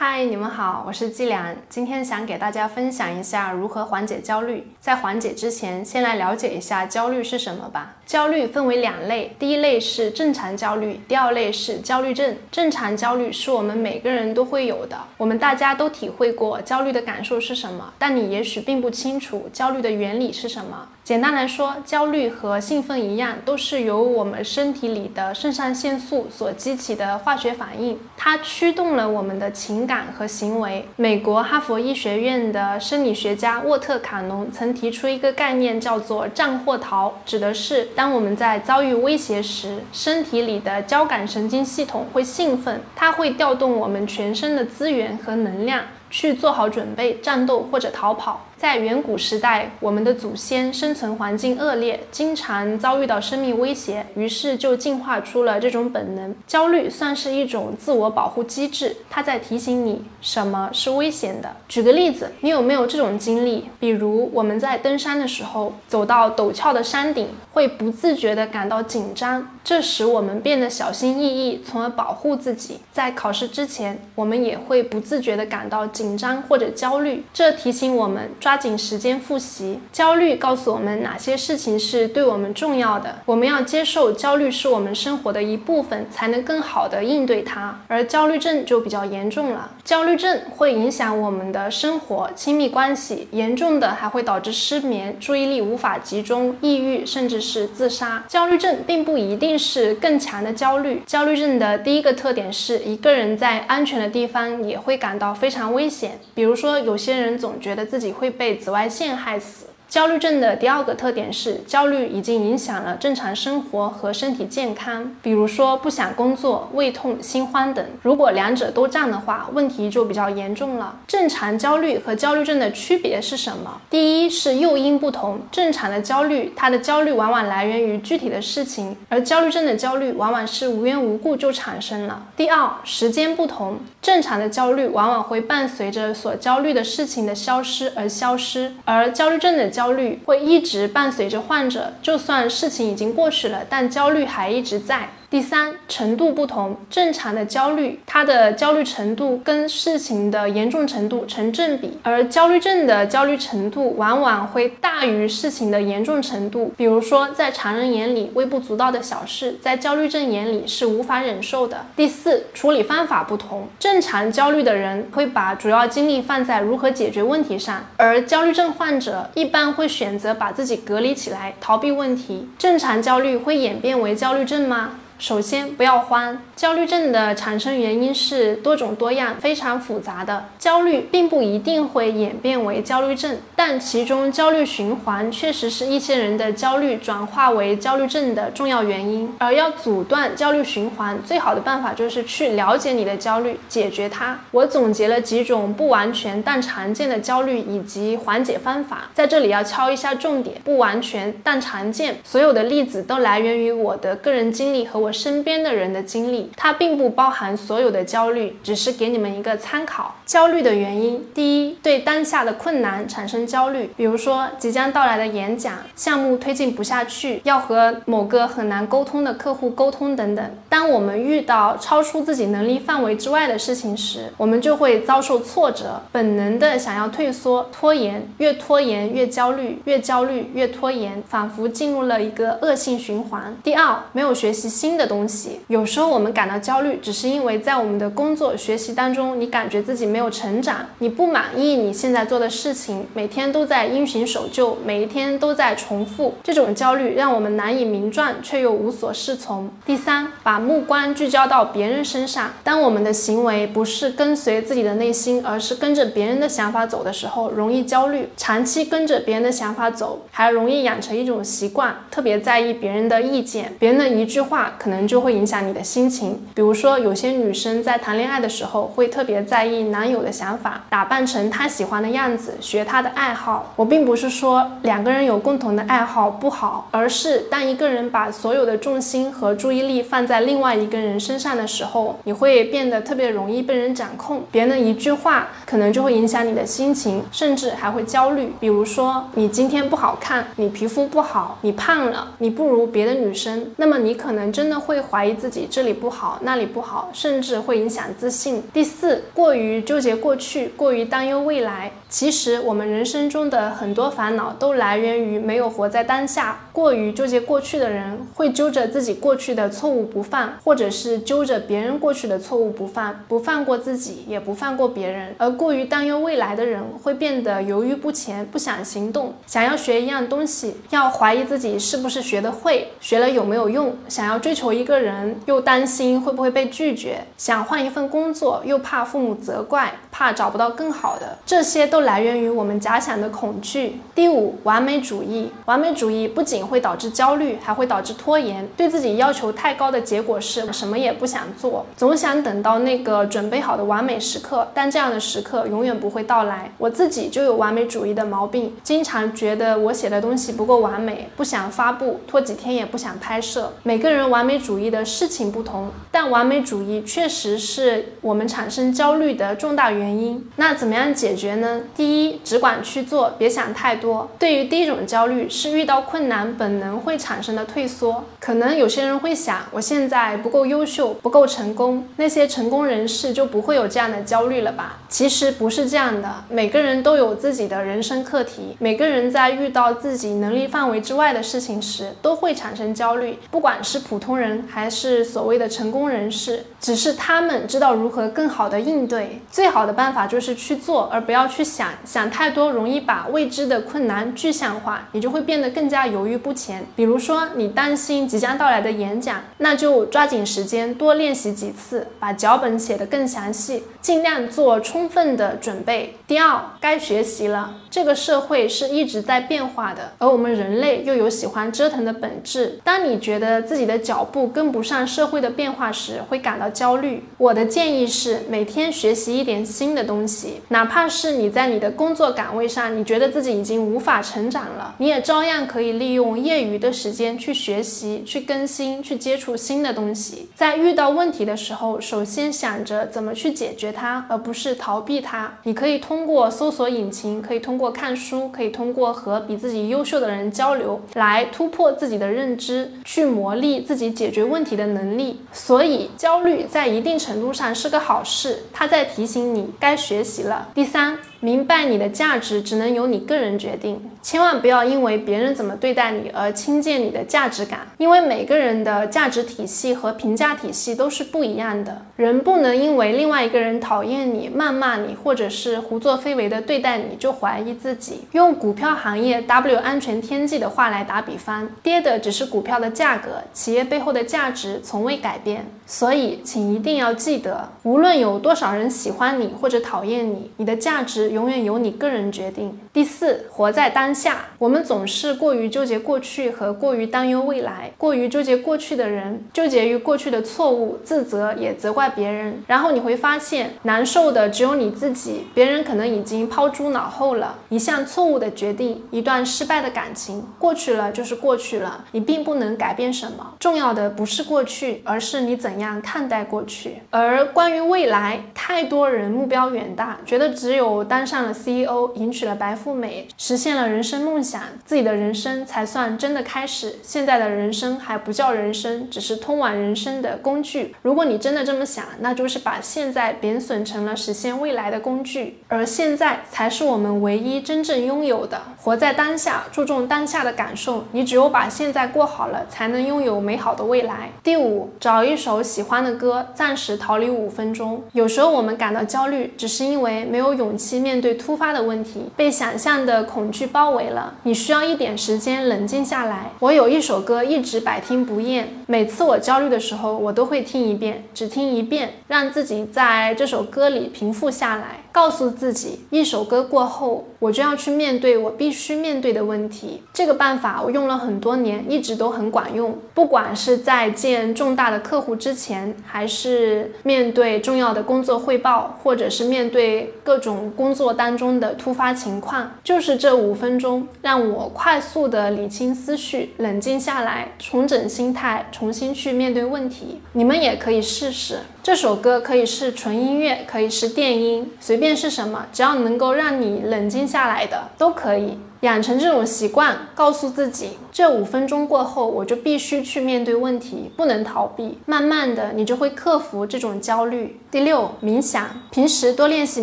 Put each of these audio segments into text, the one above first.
嗨，你们好，我是季良，今天想给大家分享一下如何缓解焦虑。在缓解之前，先来了解一下焦虑是什么吧。焦虑分为两类，第一类是正常焦虑，第二类是焦虑症。正常焦虑是我们每个人都会有的，我们大家都体会过焦虑的感受是什么，但你也许并不清楚焦虑的原理是什么。简单来说，焦虑和兴奋一样，都是由我们身体里的肾上腺素所激起的化学反应，它驱动了我们的情感和行为。美国哈佛医学院的生理学家沃特卡农曾提出一个概念，叫做“战或逃”，指的是当我们在遭遇威胁时，身体里的交感神经系统会兴奋，它会调动我们全身的资源和能量，去做好准备战斗或者逃跑。在远古时代，我们的祖先生存环境恶劣，经常遭遇到生命威胁，于是就进化出了这种本能。焦虑算是一种自我保护机制，它在提醒你什么是危险的。举个例子，你有没有这种经历？比如我们在登山的时候，走到陡峭的山顶，会不自觉地感到紧张，这使我们变得小心翼翼，从而保护自己。在考试之前，我们也会不自觉地感到紧张或者焦虑，这提醒我们。抓紧时间复习。焦虑告诉我们哪些事情是对我们重要的。我们要接受焦虑是我们生活的一部分，才能更好的应对它。而焦虑症就比较严重了。焦虑症会影响我们的生活、亲密关系，严重的还会导致失眠、注意力无法集中、抑郁，甚至是自杀。焦虑症并不一定是更强的焦虑。焦虑症的第一个特点是一个人在安全的地方也会感到非常危险。比如说，有些人总觉得自己会。被紫外线害死。焦虑症的第二个特点是，焦虑已经影响了正常生活和身体健康，比如说不想工作、胃痛、心慌等。如果两者都占的话，问题就比较严重了。正常焦虑和焦虑症的区别是什么？第一是诱因不同，正常的焦虑，它的焦虑往往来源于具体的事情，而焦虑症的焦虑往往是无缘无故就产生了。第二，时间不同，正常的焦虑往往会伴随着所焦虑的事情的消失而消失，而焦虑症的。焦虑会一直伴随着患者，就算事情已经过去了，但焦虑还一直在。第三，程度不同，正常的焦虑，它的焦虑程度跟事情的严重程度成正比，而焦虑症的焦虑程度往往会大于事情的严重程度。比如说，在常人眼里微不足道的小事，在焦虑症眼里是无法忍受的。第四，处理方法不同，正常焦虑的人会把主要精力放在如何解决问题上，而焦虑症患者一般会选择把自己隔离起来，逃避问题。正常焦虑会演变为焦虑症吗？首先，不要慌。焦虑症的产生原因是多种多样、非常复杂的。焦虑并不一定会演变为焦虑症，但其中焦虑循环确实是一些人的焦虑转化为焦虑症的重要原因。而要阻断焦虑循环，最好的办法就是去了解你的焦虑，解决它。我总结了几种不完全但常见的焦虑以及缓解方法，在这里要敲一下重点：不完全但常见。所有的例子都来源于我的个人经历和我。我身边的人的经历，它并不包含所有的焦虑，只是给你们一个参考。焦虑的原因，第一，对当下的困难产生焦虑，比如说即将到来的演讲项目推进不下去，要和某个很难沟通的客户沟通等等。当我们遇到超出自己能力范围之外的事情时，我们就会遭受挫折，本能的想要退缩、拖延，越拖延越焦虑，越焦虑越拖延，仿佛进入了一个恶性循环。第二，没有学习新的东西，有时候我们感到焦虑，只是因为在我们的工作学习当中，你感觉自己没有成长，你不满意你现在做的事情，每天都在因循守旧，每一天都在重复，这种焦虑让我们难以名状，却又无所适从。第三，把目光聚焦到别人身上，当我们的行为不是跟随自己的内心，而是跟着别人的想法走的时候，容易焦虑。长期跟着别人的想法走，还容易养成一种习惯，特别在意别人的意见，别人的一句话。可能就会影响你的心情。比如说，有些女生在谈恋爱的时候会特别在意男友的想法，打扮成他喜欢的样子，学他的爱好。我并不是说两个人有共同的爱好不好，而是当一个人把所有的重心和注意力放在另外一个人身上的时候，你会变得特别容易被人掌控。别人的一句话可能就会影响你的心情，甚至还会焦虑。比如说，你今天不好看，你皮肤不好，你胖了，你不如别的女生，那么你可能真的。会怀疑自己这里不好，那里不好，甚至会影响自信。第四，过于纠结过去，过于担忧未来。其实我们人生中的很多烦恼都来源于没有活在当下。过于纠结过去的人，会揪着自己过去的错误不放，或者是揪着别人过去的错误不放，不放过自己，也不放过别人。而过于担忧未来的人，会变得犹豫不前，不想行动。想要学一样东西，要怀疑自己是不是学得会，学了有没有用。想要追求一个人，又担心会不会被拒绝。想换一份工作，又怕父母责怪，怕找不到更好的。这些。都来源于我们假想的恐惧。第五，完美主义。完美主义不仅会导致焦虑，还会导致拖延。对自己要求太高的结果是什么也不想做，总想等到那个准备好的完美时刻。但这样的时刻永远不会到来。我自己就有完美主义的毛病，经常觉得我写的东西不够完美，不想发布，拖几天也不想拍摄。每个人完美主义的事情不同，但完美主义确实是我们产生焦虑的重大原因。那怎么样解决呢？第一，只管去做，别想太多。对于第一种焦虑，是遇到困难本能会产生的退缩。可能有些人会想，我现在不够优秀，不够成功，那些成功人士就不会有这样的焦虑了吧？其实不是这样的，每个人都有自己的人生课题，每个人在遇到自己能力范围之外的事情时，都会产生焦虑。不管是普通人还是所谓的成功人士，只是他们知道如何更好的应对。最好的办法就是去做，而不要去。想想太多，容易把未知的困难具象化，你就会变得更加犹豫不前。比如说，你担心即将到来的演讲，那就抓紧时间多练习几次，把脚本写得更详细，尽量做充分的准备。第二，该学习了。这个社会是一直在变化的，而我们人类又有喜欢折腾的本质。当你觉得自己的脚步跟不上社会的变化时，会感到焦虑。我的建议是，每天学习一点新的东西，哪怕是你在你的工作岗位上，你觉得自己已经无法成长了，你也照样可以利用业余的时间去学习、去更新、去接触新的东西。在遇到问题的时候，首先想着怎么去解决它，而不是逃避它。你可以通过搜索引擎，可以。通过看书，可以通过和比自己优秀的人交流，来突破自己的认知，去磨砺自己解决问题的能力。所以，焦虑在一定程度上是个好事，它在提醒你该学习了。第三。明白你的价值只能由你个人决定，千万不要因为别人怎么对待你而轻贱你的价值感，因为每个人的价值体系和评价体系都是不一样的。人不能因为另外一个人讨厌你、谩骂你，或者是胡作非为的对待你就怀疑自己。用股票行业 W 安全天际的话来打比方，跌的只是股票的价格，企业背后的价值从未改变。所以，请一定要记得，无论有多少人喜欢你或者讨厌你，你的价值。永远由你个人决定。第四，活在当下。我们总是过于纠结过去和过于担忧未来。过于纠结过去的人，纠结于过去的错误，自责也责怪别人。然后你会发现，难受的只有你自己，别人可能已经抛诸脑后了。一项错误的决定，一段失败的感情，过去了就是过去了，你并不能改变什么。重要的不是过去，而是你怎样看待过去。而关于未来，太多人目标远大，觉得只有当当上了 CEO，迎娶了白富美，实现了人生梦想，自己的人生才算真的开始。现在的人生还不叫人生，只是通往人生的工具。如果你真的这么想，那就是把现在贬损成了实现未来的工具，而现在才是我们唯一真正拥有的。活在当下，注重当下的感受。你只有把现在过好了，才能拥有美好的未来。第五，找一首喜欢的歌，暂时逃离五分钟。有时候我们感到焦虑，只是因为没有勇气面。对突发的问题，被想象的恐惧包围了，你需要一点时间冷静下来。我有一首歌一直百听不厌，每次我焦虑的时候，我都会听一遍，只听一遍，让自己在这首歌里平复下来。告诉自己，一首歌过后，我就要去面对我必须面对的问题。这个办法我用了很多年，一直都很管用。不管是在见重大的客户之前，还是面对重要的工作汇报，或者是面对各种工作当中的突发情况，就是这五分钟，让我快速的理清思绪，冷静下来，重整心态，重新去面对问题。你们也可以试试。这首歌可以是纯音乐，可以是电音，随便是什么，只要能够让你冷静下来的都可以。养成这种习惯，告诉自己，这五分钟过后，我就必须去面对问题，不能逃避。慢慢的，你就会克服这种焦虑。第六，冥想，平时多练习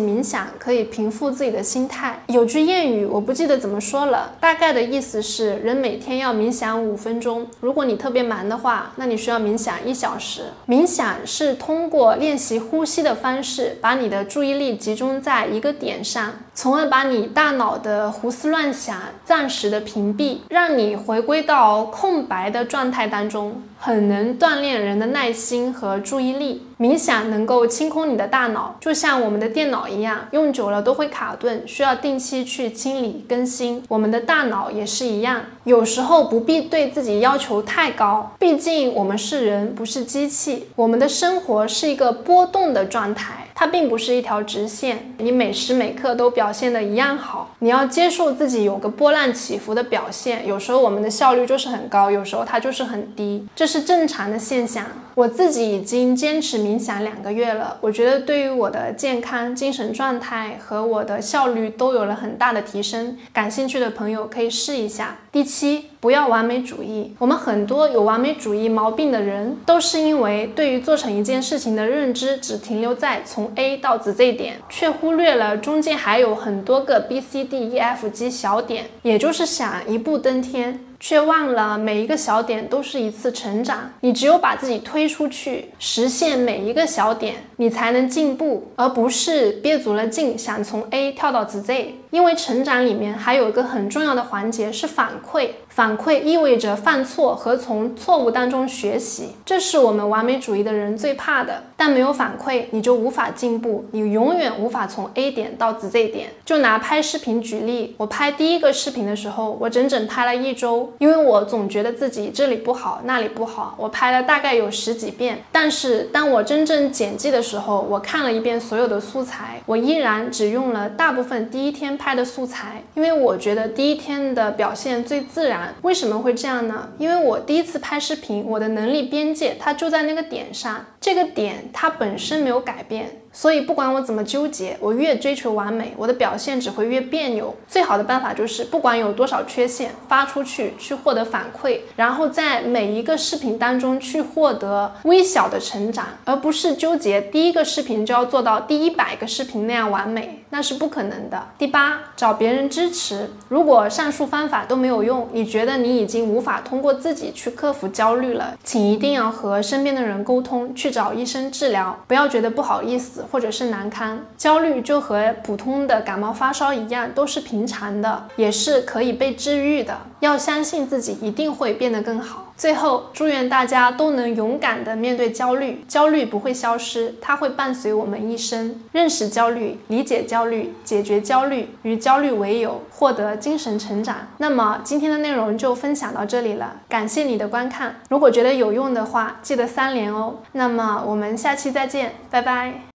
冥想，可以平复自己的心态。有句谚语，我不记得怎么说了，大概的意思是，人每天要冥想五分钟。如果你特别忙的话，那你需要冥想一小时。冥想是通过练习呼吸的方式，把你的注意力集中在一个点上，从而把你大脑的胡思乱想暂时的屏蔽，让你回归到空白的状态当中。很能锻炼人的耐心和注意力。冥想能够清空你的大脑，就像我们的电脑一样，用久了都会卡顿，需要定期去清理更新。我们的大脑也是一样，有时候不必对自己要求太高，毕竟我们是人，不是机器。我们的生活是一个波动的状态，它并不是一条直线，你每时每刻都表现的一样好。你要接受自己有个波浪起伏的表现，有时候我们的效率就是很高，有时候它就是很低，这是是正常的现象。我自己已经坚持冥想两个月了，我觉得对于我的健康、精神状态和我的效率都有了很大的提升。感兴趣的朋友可以试一下。第七，不要完美主义。我们很多有完美主义毛病的人，都是因为对于做成一件事情的认知只停留在从 A 到 Z 点，却忽略了中间还有很多个 B、C、D、E、F、G 小点，也就是想一步登天。却忘了每一个小点都是一次成长。你只有把自己推出去，实现每一个小点，你才能进步，而不是憋足了劲想从 A 跳到 Z。因为成长里面还有一个很重要的环节是反馈，反馈意味着犯错和从错误当中学习，这是我们完美主义的人最怕的。但没有反馈，你就无法进步，你永远无法从 A 点到 Z 点。就拿拍视频举例，我拍第一个视频的时候，我整整拍了一周，因为我总觉得自己这里不好，那里不好，我拍了大概有十几遍。但是当我真正剪辑的时候，我看了一遍所有的素材，我依然只用了大部分第一天。拍的素材，因为我觉得第一天的表现最自然。为什么会这样呢？因为我第一次拍视频，我的能力边界它就在那个点上，这个点它本身没有改变。所以不管我怎么纠结，我越追求完美，我的表现只会越别扭。最好的办法就是，不管有多少缺陷，发出去去获得反馈，然后在每一个视频当中去获得微小的成长，而不是纠结第一个视频就要做到第一百个视频那样完美，那是不可能的。第八，找别人支持。如果上述方法都没有用，你觉得你已经无法通过自己去克服焦虑了，请一定要和身边的人沟通，去找医生治疗，不要觉得不好意思。或者是难堪，焦虑就和普通的感冒发烧一样，都是平常的，也是可以被治愈的。要相信自己一定会变得更好。最后，祝愿大家都能勇敢地面对焦虑，焦虑不会消失，它会伴随我们一生。认识焦虑，理解焦虑，解决焦虑，与焦虑为友，获得精神成长。那么今天的内容就分享到这里了，感谢你的观看。如果觉得有用的话，记得三连哦。那么我们下期再见，拜拜。